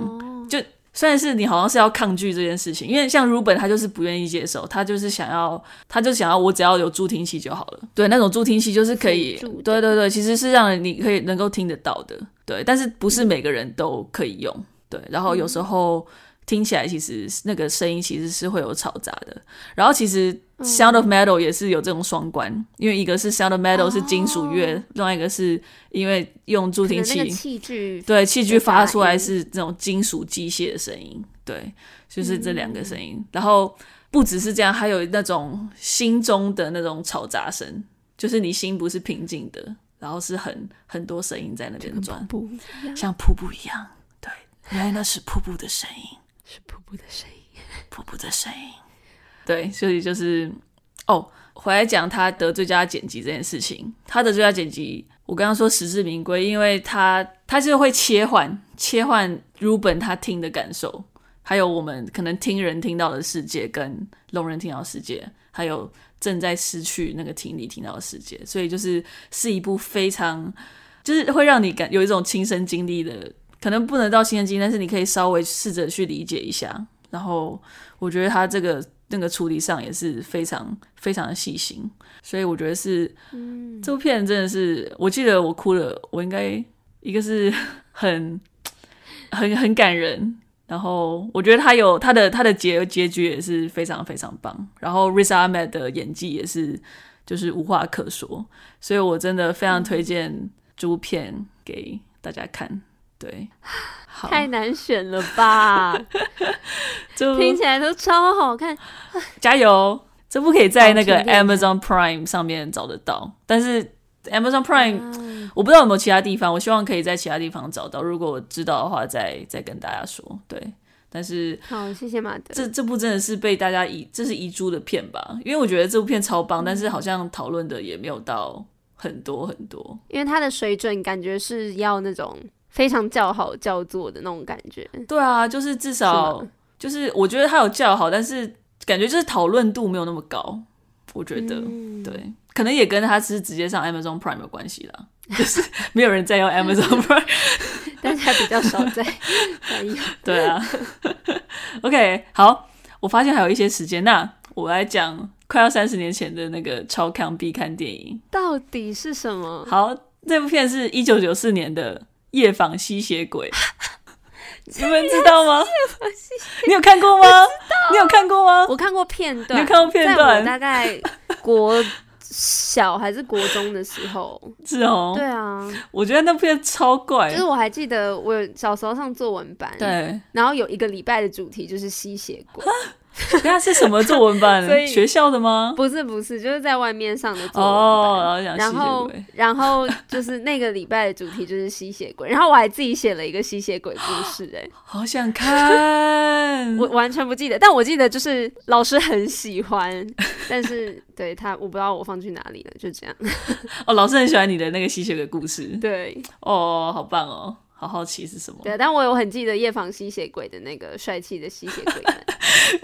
就。虽然是你好像是要抗拒这件事情，因为像 Ruben 他就是不愿意接受，他就是想要，他就想要我只要有助听器就好了。对，那种助听器就是可以，对对对，其实是让你可以能够听得到的，对，但是不是每个人都可以用，对，然后有时候。嗯听起来其实那个声音其实是会有嘈杂的，然后其实 Sound of Metal 也是有这种双关，嗯、因为一个是 Sound of Metal 是金属乐，哦，另外一个是因为用助听器器具，对器具发出来是这种金属机械的声音，对，就是这两个声音，嗯。然后不只是这样，还有那种心中的那种嘈杂声，就是你心不是平静的，然后是很很多声音在那边转，像瀑布一样，对，原来那是瀑布的声音。是瀑布的声音，<laughs> 瀑布的声音。对，所以就是哦，回来讲他得最佳剪辑这件事情。他的最佳剪辑，我刚刚说实至名归，因为他他就会切换切换 Ruben 他听的感受，还有我们可能听人听到的世界，跟聋人听到的世界，还有正在失去那个听力听到的世界，所以就是是一部非常就是会让你感有一种亲身经历的。可能不能到亲身经历，但是你可以稍微试着去理解一下，然后我觉得他这个那个处理上也是非常非常的细心，所以我觉得是，嗯，这部片真的是，我记得我哭了，我应该一个是很 <tsk> 很很感人，然后我觉得他有他的他的结结局也是非常非常棒，然后 Riz Ahmed 的演技也是就是无话可说，所以我真的非常推荐这部片给大家看，对。<sighs> 太难选了吧！<laughs> 就听起来都超好看，<laughs> 加油！这部可以在那个 Amazon Prime 上面找得到，但是 Amazon Prime、啊、我不知道有没有其他地方，我希望可以在其他地方找到。如果我知道的话再，再再跟大家说。对，但是好，谢谢马德。这这部真的是被大家遗，这是遗珠的片吧？因为我觉得这部片超棒，嗯、但是好像讨论的也没有到很多很多，因为它的水准感觉是要那种。非常叫好叫座的那种感觉，对啊，就是至少是就是我觉得他有叫好，但是感觉就是讨论度没有那么高，我觉得、嗯、对，可能也跟他是直接上 Amazon Prime 有关系啦，就是没有人在用 Amazon <laughs> Prime，但是还比较少在在用，对啊，OK，好，我发现还有一些时间，那我来讲快要三十年前的那个超康必看电影。到底是什么？好，这部片是一九九四年的。<laughs> 夜访吸血鬼，你们知道吗？你有看过吗？你有看过吗？我看过片段，你有看过片段？大概国小还是国中的时候，是哦。对啊，我觉得那片超怪。就是我还记得，我有小时候上作文班，对，然后有一个礼拜的主题就是吸血鬼。<laughs> 那是什么作文班？学校的吗？不是不是，就是在外面上的作文班。然后然后就是那个礼拜的主题就是吸血鬼，然后我还自己写了一个吸血鬼故事，哎，<laughs> 好想看。<laughs> 我完全不记得，但我记得就是老师很喜欢，但是对他我不知道我放去哪里了，就这样。哦，老师很喜欢你的那个吸血鬼故事。对，哦，好棒哦。好好奇是什么？对，但我有很记得夜访吸血鬼的那个帅气的吸血鬼们。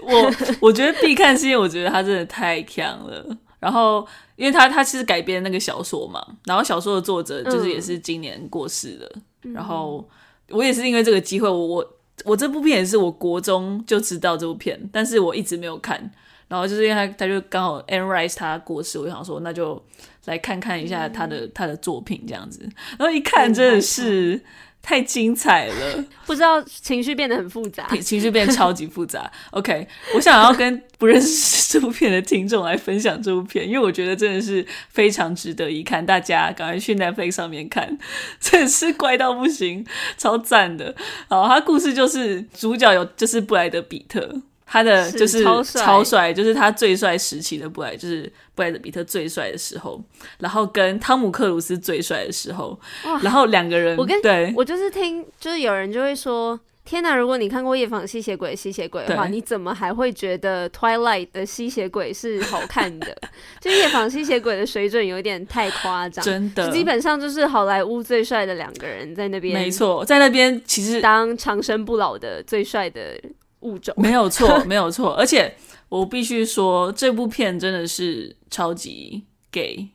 <laughs> 我我觉得必看是因为我觉得他真的太强了。然后，因为他他其实改编那个小说嘛，然后小说的作者就是也是今年过世的。嗯、然后我也是因为这个机会，我我我这部片也是我国中就知道这部片，但是我一直没有看。然后就是因为他他就刚好 Anne Rice 他过世，我想说那就来看看一下他的、嗯、他的作品这样子。然后一看真的是。太精彩了，<laughs> 不知道情绪变得很复杂，<laughs> 情绪变得超级复杂。OK，我想要跟不认识这部片的听众来分享这部片，因为我觉得真的是非常值得一看，大家赶快去 Netflix 上面看，<laughs> 真的是怪到不行，超赞的。好，他故事就是主角有就是布莱德比特。他的就是超帅，就是他最帅时期的布莱，就是布莱德比特最帅的时候，然后跟汤姆克鲁斯最帅的时候，然后两个人，我跟对，我就是听，就是有人就会说，天哪，如果你看过夜访吸血鬼吸血鬼的话，你怎么还会觉得 Twilight 的吸血鬼是好看的？<laughs> 就夜访吸血鬼的水准有点太夸张，真的，基本上就是好莱坞最帅的两个人在那边，没错，在那边其实当长生不老的最帅的。物种没有错，<laughs> 没有错，而且我必须说，这部片真的是超级 gay，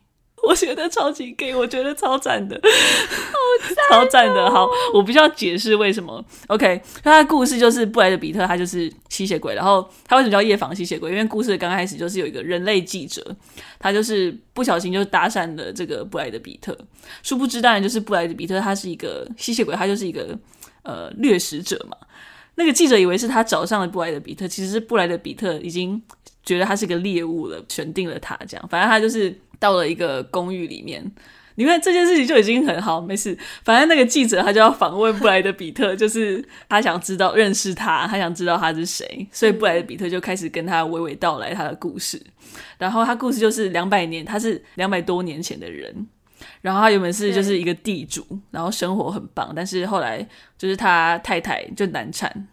我觉得超级 gay，我觉得超赞的，好赞、喔，<laughs> 超赞的。好，我必须要解释为什么。OK，他的故事就是布莱德比特，他就是吸血鬼，然后他为什么叫夜访吸血鬼？因为故事刚开始就是有一个人类记者，他就是不小心就搭讪了这个布莱德比特，殊不知当然就是布莱德比特他是一个吸血鬼，他就是一个呃掠食者嘛。那个记者以为是他找上了布莱德比特，其实是布莱德比特已经觉得他是个猎物了，选定了他这样。反正他就是到了一个公寓里面，你看这件事情就已经很好，没事。反正那个记者他就要访问布莱德比特，就是他想知道认识他，他想知道他是谁，所以布莱德比特就开始跟他娓娓道来他的故事。然后他故事就是两百年，他是两百多年前的人。然后他原本是就是一个地主，然后生活很棒，但是后来就是他太太就难产，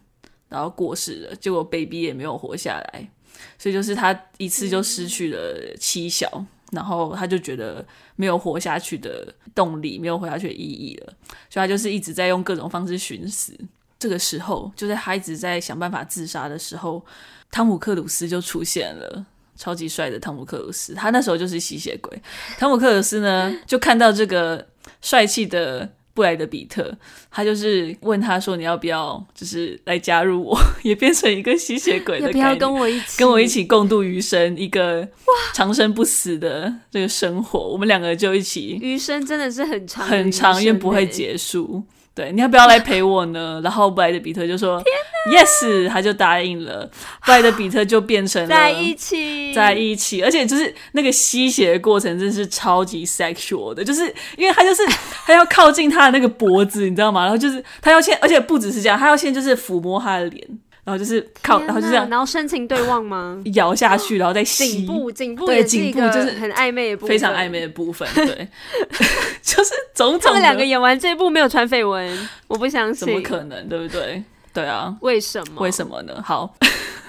然后过世了，结果 baby 也没有活下来，所以就是他一次就失去了妻小，然后他就觉得没有活下去的动力，没有活下去的意义了，所以他就是一直在用各种方式寻死。这个时候，就在他一直在想办法自杀的时候，汤姆克鲁斯就出现了。超级帅的汤姆克鲁斯，他那时候就是吸血鬼。汤姆克鲁斯呢，就看到这个帅气的布莱德比特，他就是问他说：“你要不要就是来加入我，<laughs> 也变成一个吸血鬼的？要不要跟我一起，跟我一起共度余生，一个长生不死的这个生活？我们两个就一起余生真的是很长很长，因为不会结束。”对，你要不要来陪我呢？<laughs> 然后布莱德比特就说：“Yes。”他就答应了。布莱德彼特就变成了在一起，在一起，而且就是那个吸血的过程真是超级 sexual 的，就是因为他就是 <laughs> 他要靠近他的那个脖子，你知道吗？然后就是他要先，而且不只是这样，他要先就是抚摸他的脸。然后就是靠，然后就这样，然后深情对望吗？摇下去，然后再吸。颈部，颈部对，颈部就是很暧昧的部分，非常暧昧的部分。对，<laughs> 就是种种。他们两个演完这一部没有传绯闻，我不相信。怎么可能？对不对？对啊。为什么？为什么呢？好，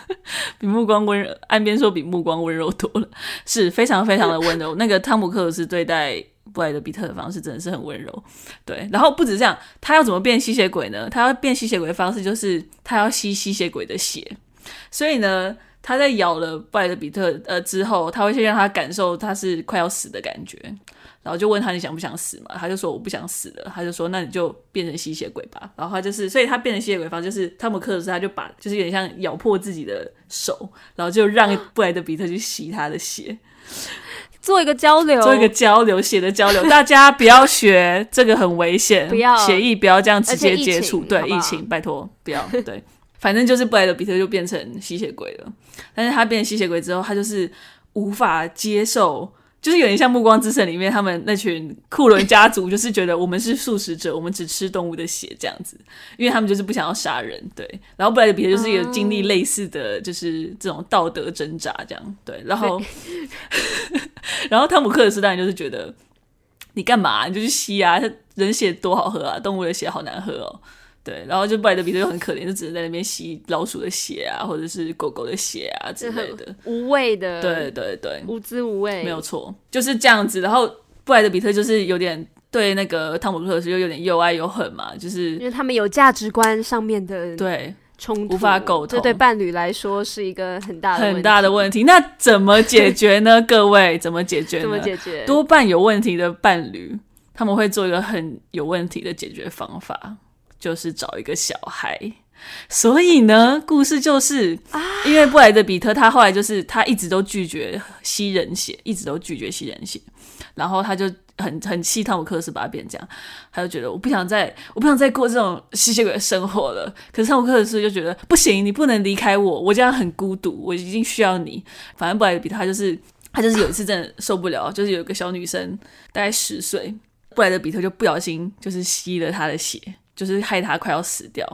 <laughs> 比目光温柔，岸边说比目光温柔多了，是非常非常的温柔。<laughs> 那个汤姆克鲁斯对待。布莱德比特的方式真的是很温柔，对。然后不止这样，他要怎么变吸血鬼呢？他要变吸血鬼的方式就是他要吸吸血鬼的血。所以呢，他在咬了布莱德比特呃之后，他会先让他感受他是快要死的感觉，然后就问他你想不想死嘛？他就说我不想死了。他就说那你就变成吸血鬼吧。然后他就是，所以他变成吸血鬼方就是汤姆克鲁斯他就把就是有点像咬破自己的手，然后就让布莱德比特去吸他的血。做一个交流，做一个交流，血的交流，大家不要学，这个很危险，不要血液不要这样直接接触，对，疫情拜托不要，对，反正就是布莱德比特就变成吸血鬼了，但是他变成吸血鬼之后，他就是无法接受。就是有点像《暮光之城》里面他们那群库伦家族，就是觉得我们是素食者，我们只吃动物的血这样子，因为他们就是不想要杀人，对。然后布莱德彼特就是有经历类似的就是这种道德挣扎这样，对。然后，<laughs> 然后汤姆克鲁斯当然就是觉得你干嘛，你就去吸啊，人血多好喝啊，动物的血好难喝哦。对，然后就布莱德比特就很可怜，就只能在那边吸老鼠的血啊，或者是狗狗的血啊之类的，无味的。对对对，无滋无味，没有错，就是这样子。然后布莱德比特就是有点对那个汤姆克鲁斯又有点又爱又恨嘛，就是因为他们有价值观上面的对冲突，无法沟通，这对伴侣来说是一个很大的很大的问题。那怎么解决呢？<laughs> 各位怎么解决呢？怎么解决？多半有问题的伴侣，他们会做一个很有问题的解决方法。就是找一个小孩，所以呢，故事就是啊因为布莱德比特他后来就是他一直都拒绝吸人血，一直都拒绝吸人血，然后他就很很气汤姆克斯把他变这样，他就觉得我不想再我不想再过这种吸血鬼的生活了。可是汤姆克斯就觉得不行，你不能离开我，我这样很孤独，我已经需要你。反正布莱德比特他就是他就是有一次真的受不了，就是有一个小女生大概十岁，布莱德比特就不小心就是吸了他的血。就是害他快要死掉，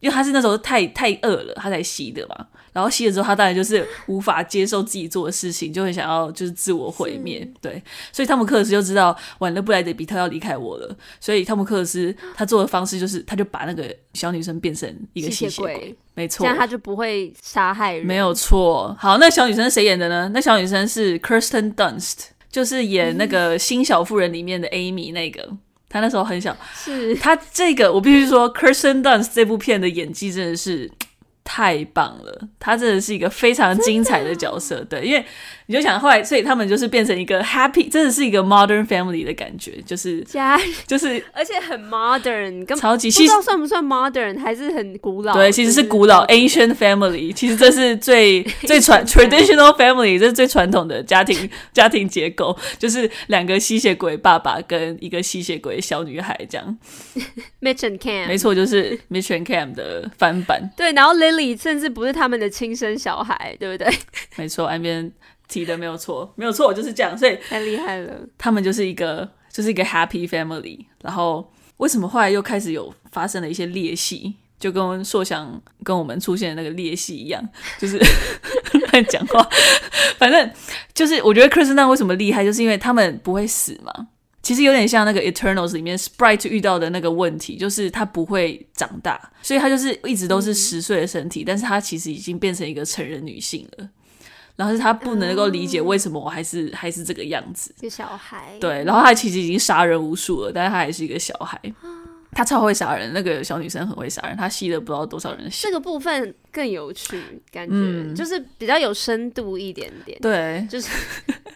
因为他是那时候太太饿了，他才吸的嘛。然后吸了之后，他当然就是无法接受自己做的事情，就很想要就是自我毁灭。对，所以汤姆克鲁斯就知道，完了布莱德比特要离开我了。所以汤姆克鲁斯他做的方式就是，他就把那个小女生变成一个吸血鬼，血鬼没错，这样他就不会杀害人。没有错。好，那小女生是谁演的呢？那小女生是 Kirsten Dunst，就是演那个《新小妇人》里面的 Amy 那个。他那时候很小，是。他这个我必须说，Kirsten Dunst 这部片的演技真的是太棒了，他真的是一个非常精彩的角色，对，因为。你就想后来，所以他们就是变成一个 happy，真的是一个 modern family 的感觉，就是家，就是而且很 modern，跟超级，不知道算不算 modern，还是很古老。对，其实是古老 ancient family，其实这是最 <laughs> 最传 traditional family，这是最传统的家庭 <laughs> 家庭结构，就是两个吸血鬼爸爸跟一个吸血鬼小女孩这样。<laughs> Mitch and Cam，没错，就是 Mitch and Cam 的翻版。对，然后 Lily 甚至不是他们的亲生小孩，对不对？<laughs> 没错，岸边。提的没有错，没有错，就是这样，所以太厉害了。他们就是一个，就是一个 happy family。然后为什么后来又开始有发生了一些裂隙，就跟硕想跟我们出现的那个裂隙一样，<laughs> 就是 <laughs> 乱讲话。反正就是我觉得克里斯汀为什么厉害，就是因为他们不会死嘛。其实有点像那个 Eternals 里面 Sprite 遇到的那个问题，就是他不会长大，所以他就是一直都是十岁的身体，嗯、但是他其实已经变成一个成人女性了。然后是他不能够理解为什么我还是、嗯、还是这个样子，小孩。对，然后他其实已经杀人无数了，但是他还是一个小孩。他超会杀人，那个小女生很会杀人，她吸了不知道多少人血。这个部分更有趣，感觉、嗯、就是比较有深度一点点。对，就是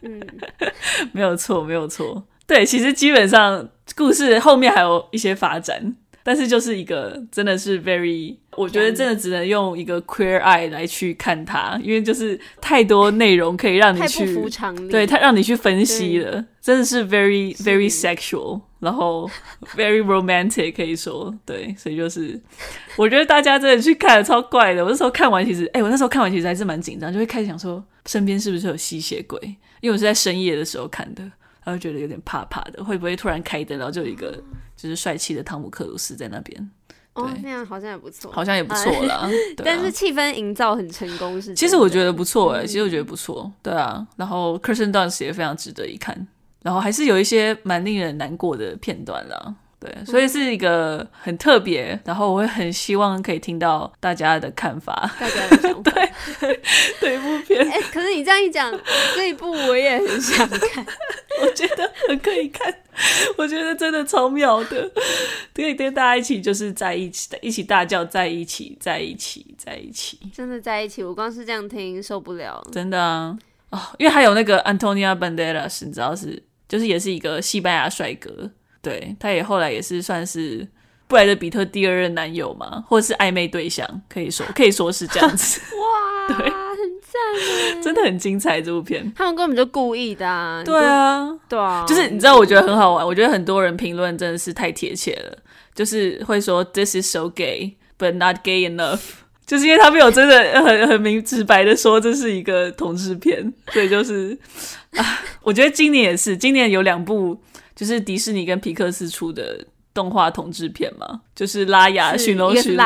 嗯，<laughs> 没有错，没有错。对，其实基本上故事后面还有一些发展。但是就是一个真的是 very，我觉得真的只能用一个 queer eye 来去看它，因为就是太多内容可以让你去，对，它让你去分析了，真的是 very very sexual，然后 <laughs> very romantic 可以说，对，所以就是我觉得大家真的去看超怪的。我那时候看完其实，哎、欸，我那时候看完其实还是蛮紧张，就会开始想说身边是不是有吸血鬼，因为我是在深夜的时候看的。他会觉得有点怕怕的，会不会突然开灯，然后就有一个就是帅气的汤姆克鲁斯在那边？哦，那样好像也不错，好像也不错啦。<laughs> 啊、但是气氛营造很成功，是？其实我觉得不错哎、欸，其实我觉得不错，对啊。然后 Kirsten Dunst 也非常值得一看，然后还是有一些蛮令人难过的片段啦。对，所以是一个很特别，然后我会很希望可以听到大家的看法，大家的想法。<laughs> 对，对一部片。哎、欸，可是你这样一讲，这一部我也很想看，<laughs> 我觉得很可以看，我觉得真的超妙的，可以跟大家一起就是在一起，一起大叫，在一起，在一起，在一起，真的在一起。我光是这样听受不了，真的啊，哦，因为还有那个 Antonia Banderas，你知道是，就是也是一个西班牙帅哥。对，他也后来也是算是布莱德比特第二任男友嘛，或者是暧昧对象，可以说可以说是这样子。哇，<laughs> 对，很赞，真的很精彩这部片。他们根本就故意的啊。对啊，对啊，就是你知道，我觉得很好玩。我觉得很多人评论真的是太贴切了，就是会说 This is so gay, but not gay enough，<laughs> 就是因为他没有真的很很明直白的说这是一个同志片，所以就是啊，我觉得今年也是，今年有两部。就是迪士尼跟皮克斯出的动画同志片嘛，就是拉雅驯龙使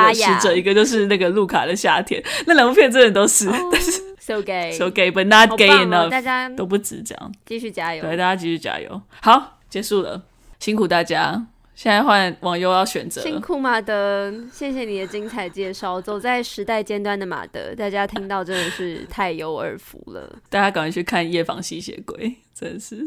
者，一个就是那个路卡的夏天，那两部片真的都是，oh, <laughs> 但是 so gay，so gay，but not gay enough，、哦、大家都不止这样，继续加油，对，大家继续加油。好，结束了，辛苦大家，现在换网友要选择，辛苦马德，谢谢你的精彩介绍，走在时代尖端的马德，大家听到真的是太有耳福了，大家赶快去看《夜访吸血鬼》，真的是。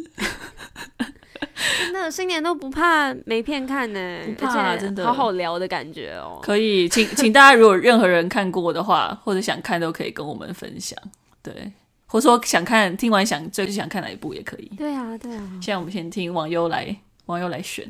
<laughs> 真的新年都不怕没片看呢，不怕，真的好好聊的感觉哦。可以，请 <laughs> 请大家如果任何人看过的话，或者想看都可以跟我们分享。对，或者说想看，听完想最想看哪一部也可以。对啊，对啊。现在我们先听网友来，网友来选，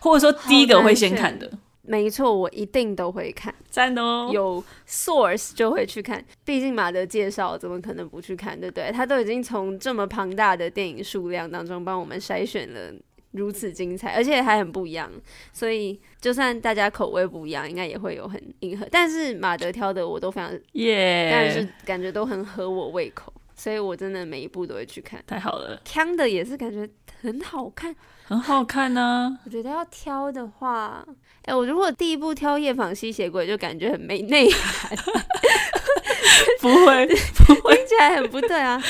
或者说第一个会先看的。没错，我一定都会看，赞哦！有 source 就会去看，毕竟马德介绍，怎么可能不去看，对不对？他都已经从这么庞大的电影数量当中帮我们筛选了如此精彩，而且还很不一样，所以就算大家口味不一样，应该也会有很迎合。但是马德挑的我都非常耶，但是感觉都很合我胃口，所以我真的每一部都会去看。太好了，锵的也是感觉很好看。很好看呢、啊。我觉得要挑的话，哎、欸，我如果第一部挑《夜访吸血鬼》，就感觉很没内涵。<laughs> 不会，<laughs> 不会，听起来很不对啊。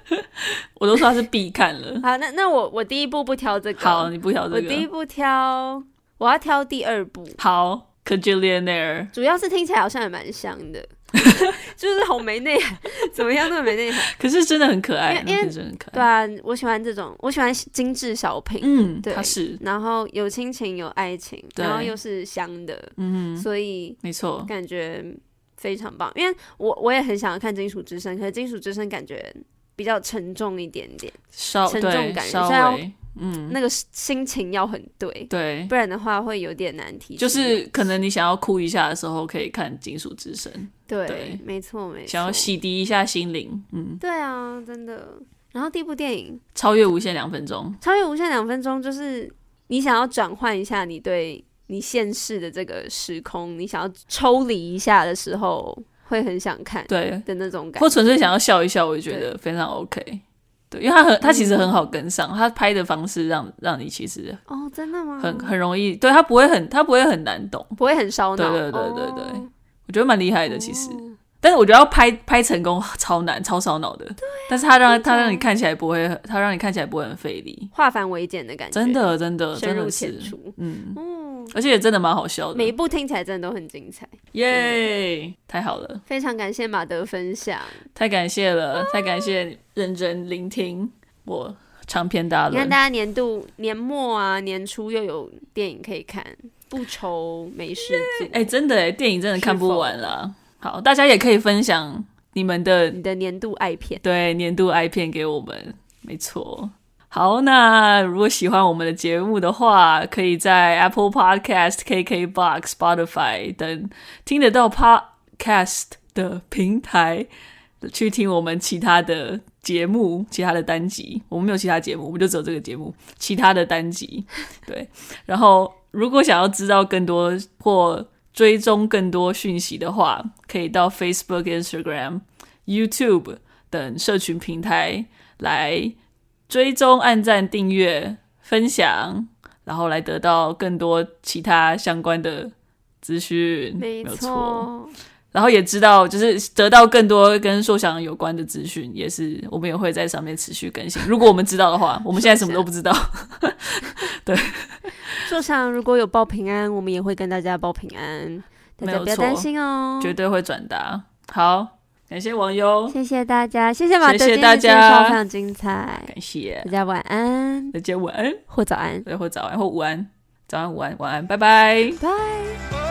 <laughs> 我都说他是必看了。好，那那我我第一部不挑这个。好，你不挑这个。我第一部挑，我要挑第二部。好 Cajillionaire。主要是听起来好像也蛮像的。<laughs> 就是好没内涵，怎么样都没内涵。可是真的很可爱，因为真的很可爱。对啊，我喜欢这种，我喜欢精致小品。嗯，对，它是。然后有亲情有爱情，然后又是香的，嗯，所以没错，感觉非常棒。因为我我也很想要看《金属之声》，可是《金属之声》感觉比较沉重一点点，稍沉重感，稍微。嗯，那个心情要很对，对，不然的话会有点难题。就是可能你想要哭一下的时候，可以看《金属之声》。对，对没错，没错。想要洗涤一下心灵，嗯，对啊，真的。然后第一部电影《超越无限两分钟》，《超越无限两分钟》就是你想要转换一下你对你现世的这个时空，你想要抽离一下的时候，会很想看，对的那种感觉。或纯粹想要笑一笑，我就觉得非常 OK。对，因为他很，他其实很好跟上，嗯、他拍的方式让让你其实哦，真的吗？很很容易，对他不会很，他不会很难懂，不会很烧脑。对对对对对，哦、我觉得蛮厉害的，其实。哦、但是我觉得要拍拍成功超难，超烧脑的。对、啊。但是他让他让你看起来不会，他让你看起来不会很费力，化繁为简的感觉。真的真的真的是，嗯嗯。而且也真的蛮好笑的，每一部听起来真的都很精彩，耶！太好了，非常感谢马德分享，太感谢了，太感谢认真聆听我长篇大论。你看大家年度年末啊，年初又有电影可以看，不愁没事做。哎、欸，真的哎，电影真的看不完了。好，大家也可以分享你们的你的年度爱片，对，年度爱片给我们，没错。好，那如果喜欢我们的节目的话，可以在 Apple Podcast、KKBox、Spotify 等听得到 Podcast 的平台去听我们其他的节目、其他的单集。我们没有其他节目，我们就只有这个节目。其他的单集，对。然后，如果想要知道更多或追踪更多讯息的话，可以到 Facebook、Instagram、YouTube 等社群平台来。追踪、按赞、订阅、分享，然后来得到更多其他相关的资讯，没错。然后也知道，就是得到更多跟硕想有关的资讯，也是我们也会在上面持续更新。如果我们知道的话，我们现在什么都不知道。<laughs> 对，硕想如果有报平安，我们也会跟大家报平安，大家不要担心哦，绝对会转达。好。感谢网友，谢谢大家，谢谢马德，谢谢大家，非常精彩，感谢。大家晚安，大家晚安。或早安，或早安或午安，早安午安晚安，拜。拜，拜。